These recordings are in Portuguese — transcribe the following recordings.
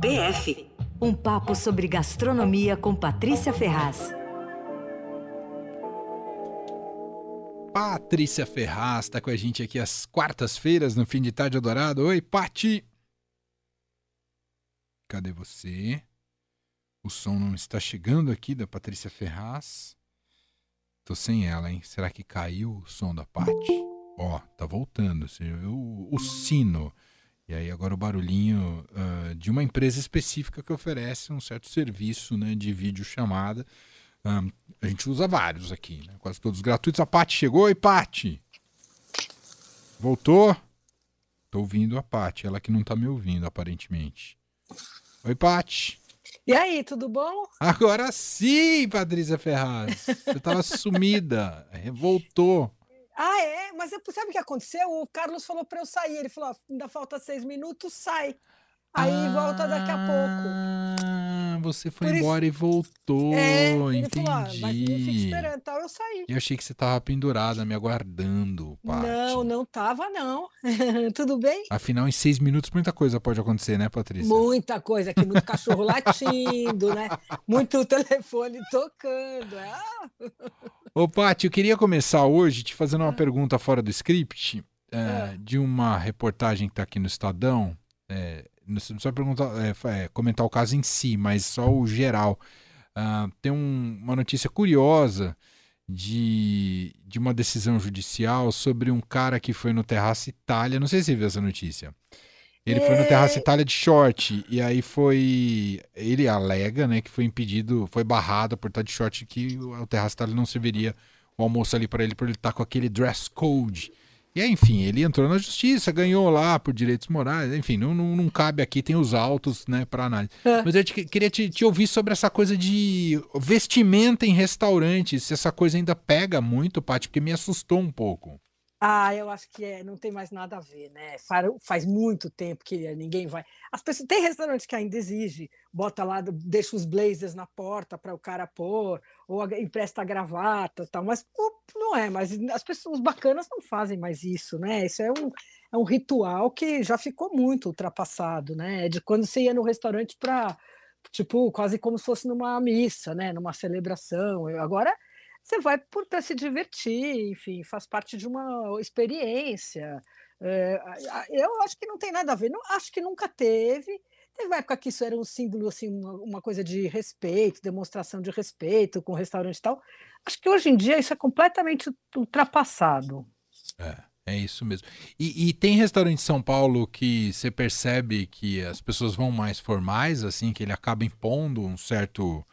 PF Um papo sobre gastronomia com Patrícia Ferraz. Patrícia Ferraz está com a gente aqui às quartas-feiras, no fim de tarde adorado. Oi, Pati! Cadê você? O som não está chegando aqui da Patrícia Ferraz. Tô sem ela, hein? Será que caiu o som da Pati? Ó, tá voltando. O, o sino. E aí agora o barulhinho uh, de uma empresa específica que oferece um certo serviço né, de vídeo chamada. Um, a gente usa vários aqui, né? quase todos gratuitos. A Pati chegou. Oi, Pati! Voltou? Tô ouvindo a Pati, ela que não tá me ouvindo, aparentemente. Oi, Pati! E aí, tudo bom? Agora sim, Patrícia Ferraz. Você tava sumida. Voltou. Ah, é? Mas sabe o que aconteceu? O Carlos falou para eu sair. Ele falou: ainda falta seis minutos, sai. Aí ah, volta daqui a pouco. Ah, você foi embora e voltou. É, ele entendi. Falou, ah, mas fica esperando, então eu saí. Eu achei que você tava pendurada, me aguardando. Paty. Não, não tava, não. Tudo bem? Afinal, em seis minutos, muita coisa pode acontecer, né, Patrícia? Muita coisa aqui, muito cachorro latindo, né? Muito telefone tocando. Ah. Ô, Paty, eu queria começar hoje te fazendo uma ah. pergunta fora do script, é, de uma reportagem que está aqui no Estadão. É, não precisa perguntar, é, é, comentar o caso em si, mas só o geral. Uh, tem um, uma notícia curiosa de, de uma decisão judicial sobre um cara que foi no Terraço Itália. Não sei se você viu essa notícia. Ele foi no Terraço Itália de short e aí foi. Ele alega, né, que foi impedido, foi barrado por estar de short que o Terraço Itália não serviria o almoço ali para ele por ele estar com aquele dress code. E aí, enfim, ele entrou na justiça, ganhou lá por direitos morais, enfim, não, não, não cabe aqui, tem os autos, né, para análise. É. Mas eu te, queria te, te, ouvir sobre essa coisa de vestimenta em restaurantes, se essa coisa ainda pega muito, Paty, porque me assustou um pouco. Ah, eu acho que é, não tem mais nada a ver, né? Faz muito tempo que ninguém vai. As pessoas tem restaurantes que ainda exige, bota lá, deixa os blazers na porta para o cara pôr, ou empresta a gravata, tal. Mas não é. Mas as pessoas bacanas não fazem mais isso, né? Isso é um, é um ritual que já ficou muito ultrapassado, né? É de quando você ia no restaurante para tipo quase como se fosse numa missa, né? Numa celebração. Agora você vai para se divertir, enfim, faz parte de uma experiência. É, eu acho que não tem nada a ver, não, acho que nunca teve. Teve uma época que isso era um símbolo, assim, uma, uma, coisa de respeito, demonstração de respeito com o restaurante e tal. Acho que hoje em dia isso é completamente ultrapassado. É, é isso mesmo. E, e tem restaurante em São Paulo que você percebe que as pessoas vão mais formais, assim, que ele acaba impondo um certo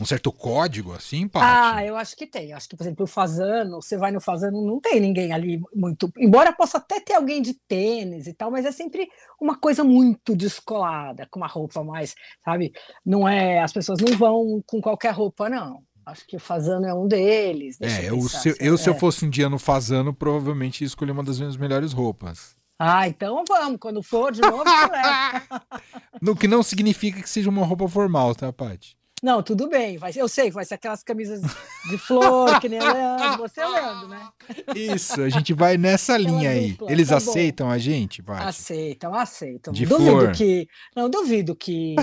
um certo código assim, Paty? Ah, eu acho que tem. Acho que, por exemplo, o Fazano, você vai no Fazano, não tem ninguém ali muito. Embora possa até ter alguém de tênis e tal, mas é sempre uma coisa muito descolada, com uma roupa mais, sabe? Não é. As pessoas não vão com qualquer roupa, não. Acho que o Fazano é um deles. É, eu, se, assim, eu, é. se eu fosse um dia no Fazano, provavelmente ia escolher uma das minhas melhores roupas. Ah, então vamos. Quando for de novo, No que não significa que seja uma roupa formal, tá, Paty? Não, tudo bem. Vai, eu sei, vai ser aquelas camisas de flor, que nem Leandro, você é Leandro, né? Isso, a gente vai nessa linha aí. Dupla, Eles tá aceitam bom. a gente, vai? Aceitam, aceitam. De duvido flor. que. Não, duvido que.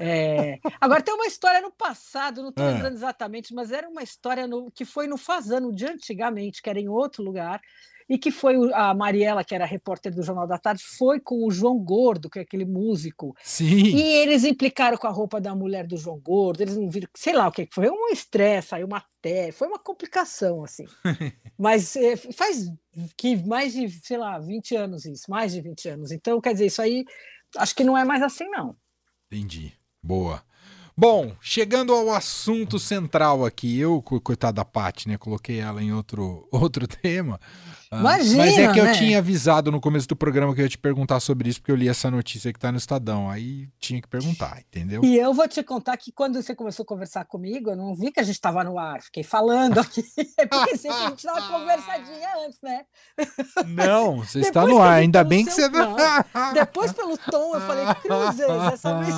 É... Agora tem uma história no passado, não estou ah. lembrando exatamente, mas era uma história no, que foi no Fazano de antigamente, que era em outro lugar e que foi a Mariela, que era repórter do Jornal da Tarde, foi com o João Gordo, que é aquele músico. Sim. E eles implicaram com a roupa da mulher do João Gordo, eles não viram, sei lá o que foi, um estresse, aí uma até, foi uma complicação, assim. Mas é, faz que mais de, sei lá, 20 anos isso, mais de 20 anos. Então, quer dizer, isso aí acho que não é mais assim, não. Entendi. Boa. Bom, chegando ao assunto central aqui, eu, coitada da Paty, né? Coloquei ela em outro, outro tema. Imagina, Mas é que né? eu tinha avisado no começo do programa que eu ia te perguntar sobre isso, porque eu li essa notícia que tá no Estadão. Aí tinha que perguntar, entendeu? E eu vou te contar que quando você começou a conversar comigo, eu não vi que a gente estava no ar, fiquei falando aqui. porque sempre a gente dá uma conversadinha antes, né? Não, você está no ar, ainda bem que você. Não. Depois, pelo tom, eu falei, Cruzes, essa vez.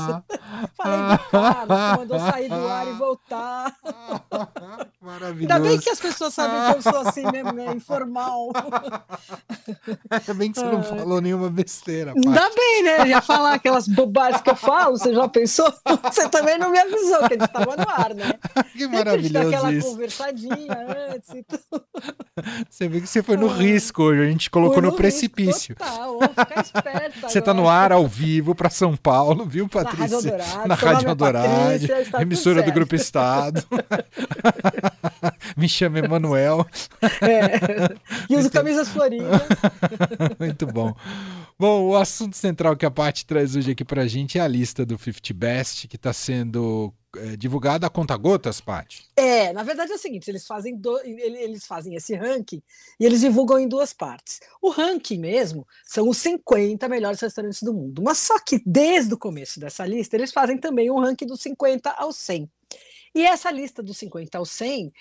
falei do Carlos, mandou sair do ar e voltar. Maravilhoso. Ainda bem que as pessoas sabem que eu sou assim mesmo, né? Informal. Ainda bem que você não falou nenhuma besteira. Ainda bem, né? Já falar aquelas bobagens que eu falo, você já pensou? Você também não me avisou que a gente estava no ar, né? Que maravilhoso aquela isso. conversadinha antes e tudo. Você vê que você foi no risco hoje, a gente colocou no, no precipício. Total, ficar esperta Você está no ar ao vivo para São Paulo, viu, Patrícia? Na Rádio Dourado, Na Rádio Dourado, Patrícia, emissora do Grupo Estado. Me chama Emanuel. É. E uso camisas floridas. Muito bom. Bom, o assunto central que a Paty traz hoje aqui pra gente é a lista do 50 Best, que está sendo é, divulgada a conta gotas, Paty. É, na verdade é o seguinte, eles fazem, do, eles fazem esse ranking e eles divulgam em duas partes. O ranking mesmo são os 50 melhores restaurantes do mundo, mas só que desde o começo dessa lista eles fazem também um ranking dos 50 aos 100. E essa lista dos 50 ao 100, uh,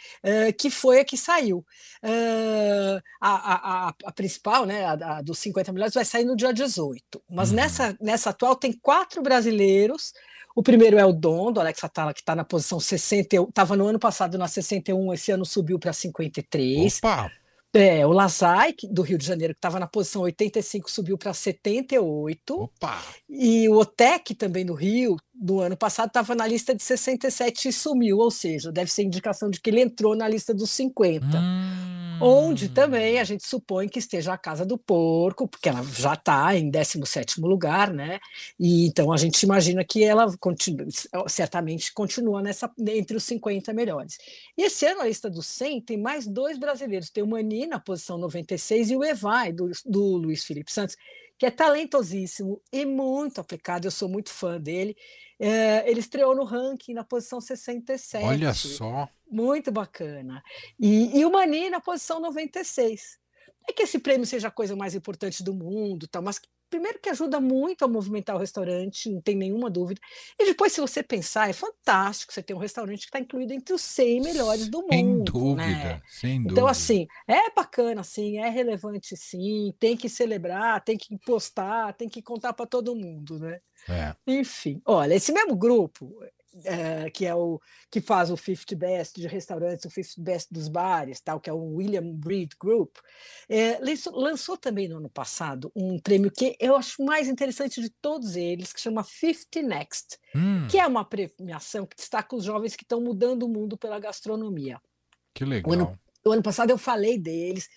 que foi a que saiu. Uh, a, a, a, principal, né, a, a, dos 50 melhores, vai sair no dia 18. Mas uhum. nessa, nessa atual tem quatro brasileiros. O primeiro é o Dom, do Alex Atala, que está na posição 60, estava no ano passado na 61, esse ano subiu para 53. Opa! É, o Lazai, do Rio de Janeiro, que estava na posição 85, subiu para 78. Opa! E o Otec, também do Rio, do ano passado, estava na lista de 67 e sumiu, ou seja, deve ser indicação de que ele entrou na lista dos 50. Hum. Onde também a gente supõe que esteja a Casa do Porco, porque ela já está em 17 lugar, né? E então a gente imagina que ela continua, certamente continua nessa, entre os 50 melhores. E esse ano a lista dos 100 tem mais dois brasileiros: tem o Mani na posição 96 e o Evai, do, do Luiz Felipe Santos, que é talentosíssimo e muito aplicado. Eu sou muito fã dele. É, ele estreou no ranking na posição 67. Olha só. Muito bacana. E, e o Mani na posição 96. É que esse prêmio seja a coisa mais importante do mundo, tal, mas primeiro que ajuda muito a movimentar o restaurante, não tem nenhuma dúvida. E depois, se você pensar, é fantástico você ter um restaurante que está incluído entre os 100 melhores do sem mundo. Dúvida, né? Sem dúvida. Então, assim, é bacana, sim, é relevante, sim, tem que celebrar, tem que postar, tem que contar para todo mundo, né? É. Enfim, olha, esse mesmo grupo, é, que é o que faz o 50 Best de restaurantes, o 50 Best dos bares, tal, que é o William Breed Group, é, lançou, lançou, também no ano passado um prêmio que eu acho mais interessante de todos eles, que chama 50 Next, hum. que é uma premiação que destaca os jovens que estão mudando o mundo pela gastronomia. Que legal. O ano, o ano passado eu falei deles,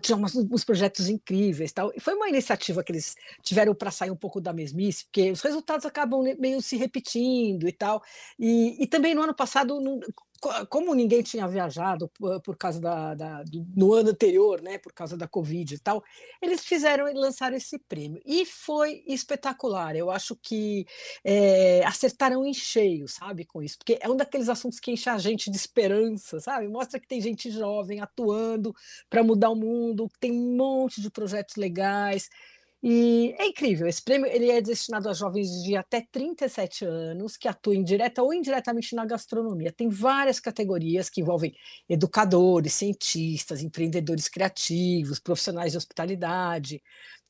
tinha uns, uns, projetos incríveis tal, e foi uma iniciativa que eles tiveram para sair um pouco da mesmice, porque os resultados acabam meio se repetindo e tal, e, e também no ano passado não, como ninguém tinha viajado por causa da, da, no ano anterior, né, por causa da Covid e tal, eles fizeram lançar esse prêmio e foi espetacular. Eu acho que é, acertaram em cheio, sabe, com isso, porque é um daqueles assuntos que enche a gente de esperança, sabe? Mostra que tem gente jovem atuando para mudar o mundo, tem um monte de projetos legais. E é incrível, esse prêmio ele é destinado a jovens de até 37 anos que atuem direta ou indiretamente na gastronomia. Tem várias categorias que envolvem educadores, cientistas, empreendedores criativos, profissionais de hospitalidade,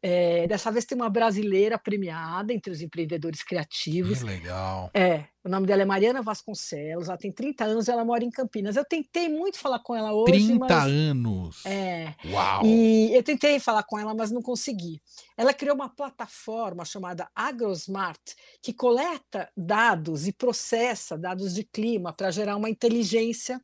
é, dessa vez tem uma brasileira premiada entre os empreendedores criativos. Que legal. É, o nome dela é Mariana Vasconcelos, ela tem 30 anos, ela mora em Campinas. Eu tentei muito falar com ela hoje. 30 mas... anos. É. Uau! E eu tentei falar com ela, mas não consegui. Ela criou uma plataforma chamada AgroSmart, que coleta dados e processa dados de clima para gerar uma inteligência.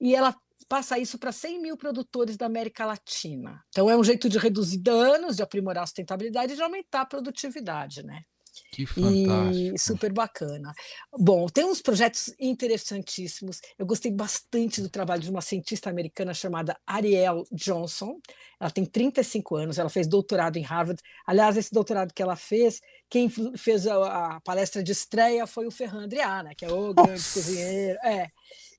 E ela passa isso para 100 mil produtores da América Latina. Então, é um jeito de reduzir danos, de aprimorar a sustentabilidade e de aumentar a produtividade, né? Que fantástico. E super bacana. Bom, tem uns projetos interessantíssimos. Eu gostei bastante do trabalho de uma cientista americana chamada Ariel Johnson. Ela tem 35 anos, ela fez doutorado em Harvard. Aliás, esse doutorado que ela fez, quem fez a, a palestra de estreia foi o Ferran Adrià, né, que é o grande cozinheiro. É.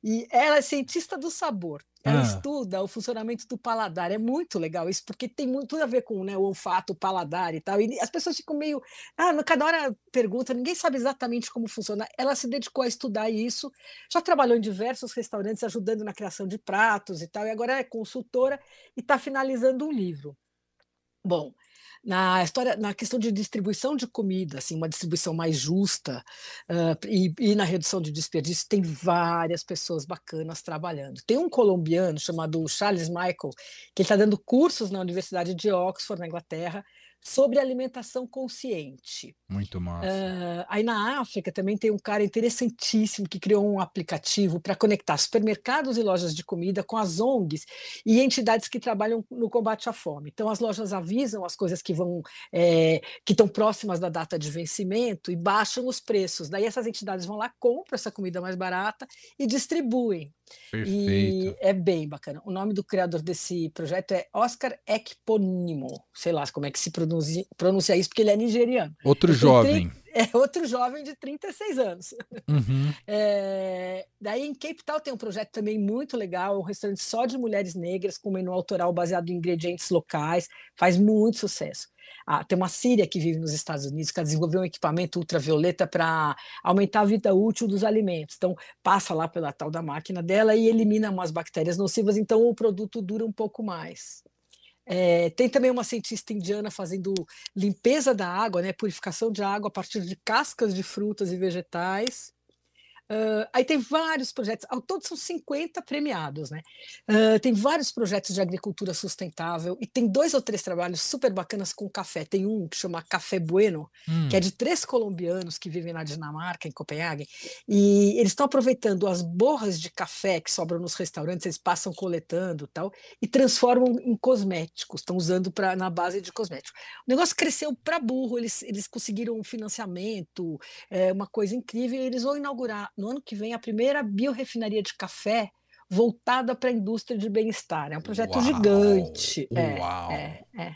E ela é cientista do sabor. Ela Ah. estuda o funcionamento do paladar. É muito legal isso, porque tem muito tudo a ver com né, o olfato, o paladar e tal. E as pessoas ficam meio. Ah, cada hora pergunta, ninguém sabe exatamente como funciona. Ela se dedicou a estudar isso, já trabalhou em diversos restaurantes, ajudando na criação de pratos e tal, e agora é consultora e está finalizando um livro. Bom, na história, na questão de distribuição de comida, assim, uma distribuição mais justa uh, e, e, na redução de desperdício, tem várias pessoas bacanas trabalhando. Tem um colombiano chamado Charles Michael, que está dando cursos na Universidade de Oxford, na Inglaterra, sobre alimentação consciente. Muito massa. Uh, aí na África também tem um cara interessantíssimo que criou um aplicativo para conectar supermercados e lojas de comida com as ONGs e entidades que trabalham no combate à fome. Então as lojas avisam as coisas que vão é, que estão próximas da data de vencimento e baixam os preços. Daí essas entidades vão lá, compram essa comida mais barata e distribuem. Perfeito. E é bem bacana. O nome do criador desse projeto é Oscar Ekponimo. Sei lá como é que se pronuncia, pronuncia isso, porque ele é nigeriano. Outro ele jovem. É outro jovem de 36 anos. Uhum. É, daí em Cape Town tem um projeto também muito legal, um restaurante só de mulheres negras, com menu autoral baseado em ingredientes locais, faz muito sucesso. Ah, tem uma síria que vive nos Estados Unidos que desenvolveu um equipamento ultravioleta para aumentar a vida útil dos alimentos. Então, passa lá pela tal da máquina dela e elimina umas bactérias nocivas, então o produto dura um pouco mais. É, tem também uma cientista indiana fazendo limpeza da água, né, purificação de água a partir de cascas de frutas e vegetais. Uh, aí tem vários projetos, ao todo são 50 premiados, né? Uh, tem vários projetos de agricultura sustentável e tem dois ou três trabalhos super bacanas com café. Tem um que chama Café Bueno, hum. que é de três colombianos que vivem na Dinamarca, em Copenhague, e eles estão aproveitando as borras de café que sobram nos restaurantes, eles passam coletando tal, e transformam em cosméticos, estão usando pra, na base de cosméticos. O negócio cresceu para burro, eles, eles conseguiram um financiamento, é, uma coisa incrível, e eles vão inaugurar no ano que vem a primeira biorefinaria de café voltada para a indústria de bem-estar. É um projeto Uau, gigante. Uau. É, é, é.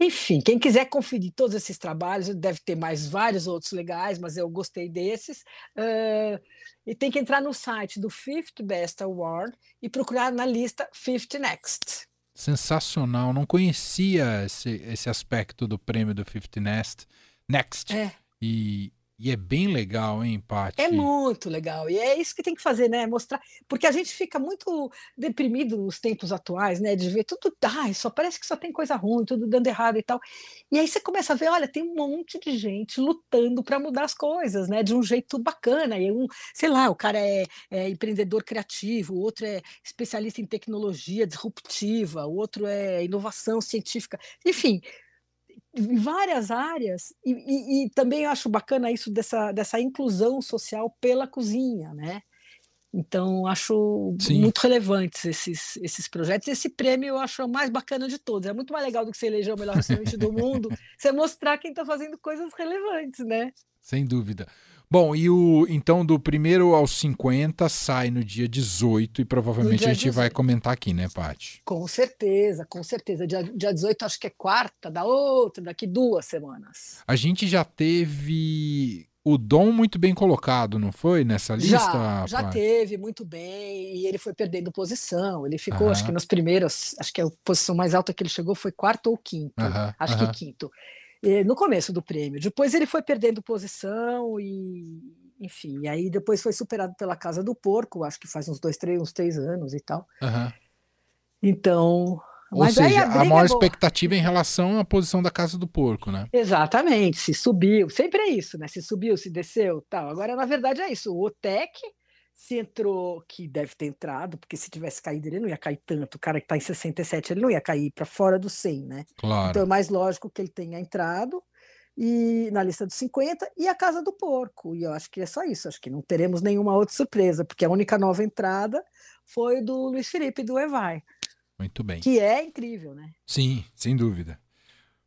Enfim, quem quiser conferir todos esses trabalhos, deve ter mais vários outros legais, mas eu gostei desses. Uh, e tem que entrar no site do Fifth Best Award e procurar na lista Fifth Next. Sensacional, não conhecia esse, esse aspecto do prêmio do Fifth Next. Next. É. E, e é bem legal, hein, Paty? É muito legal. E é isso que tem que fazer, né? Mostrar. Porque a gente fica muito deprimido nos tempos atuais, né? De ver tudo, ai, só parece que só tem coisa ruim, tudo dando errado e tal. E aí você começa a ver, olha, tem um monte de gente lutando para mudar as coisas, né? De um jeito bacana. E um, sei lá, o cara é, é empreendedor criativo, o outro é especialista em tecnologia disruptiva, o outro é inovação científica. Enfim, em várias áreas, e, e, e, também acho bacana isso dessa, dessa inclusão social pela cozinha, né? Então, acho Sim. muito relevantes esses, esses projetos. Esse prêmio eu acho o mais bacana de todos. É muito mais legal do que você eleger o melhor restaurante do mundo, você mostrar quem está fazendo coisas relevantes, né? Sem dúvida. Bom, e o então do primeiro aos 50 sai no dia 18 e provavelmente a gente 18. vai comentar aqui, né, Paty? Com certeza, com certeza. Dia, dia 18 acho que é quarta, da outra, daqui duas semanas. A gente já teve o Dom muito bem colocado, não foi? Nessa lista? Já, já Paty? teve muito bem, e ele foi perdendo posição. Ele ficou, acho Aham. que nos primeiros, acho que a posição mais alta que ele chegou foi quarto ou quinto. Aham, acho aham. que quinto. Eh, No começo do prêmio. Depois ele foi perdendo posição e, enfim, e aí depois foi superado pela Casa do Porco, acho que faz uns dois, três, uns três anos e tal. Aham. Então, Ou seja, a a, briga maior é expectativa em relação à posição da Casa do Porco, né? Exatamente, se subiu, sempre é isso, né? Se subiu, se desceu, tal. Agora, na verdade, é isso. O OTEC se entrou, que deve ter entrado, porque se tivesse caído, ele não ia cair tanto. O cara que está em 67, ele não ia cair para fora do 100, né? Claro. Então é mais lógico que ele tenha entrado e na lista dos 50 e a Casa do Porco. E eu acho que é só isso, acho que não teremos nenhuma outra surpresa, porque a única nova entrada foi do Luiz Felipe do Evai, Muito bem. que é incrível, né? Sim, sem dúvida.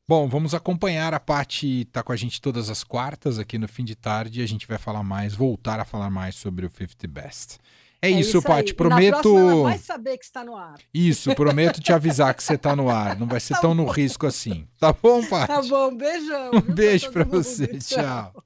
Bom, vamos acompanhar. A Paty tá com a gente todas as quartas aqui no fim de tarde e a gente vai falar mais, voltar a falar mais sobre o 50 Best. É, isso, aí. Paty. Prometo. ela vai saber que está no ar. Isso, prometo te avisar que você tá no ar. Não vai ser Tá tão no bom. risco assim. Tá bom, Paty? Tá bom, beijão. Um beijo mundo? você. Tchau.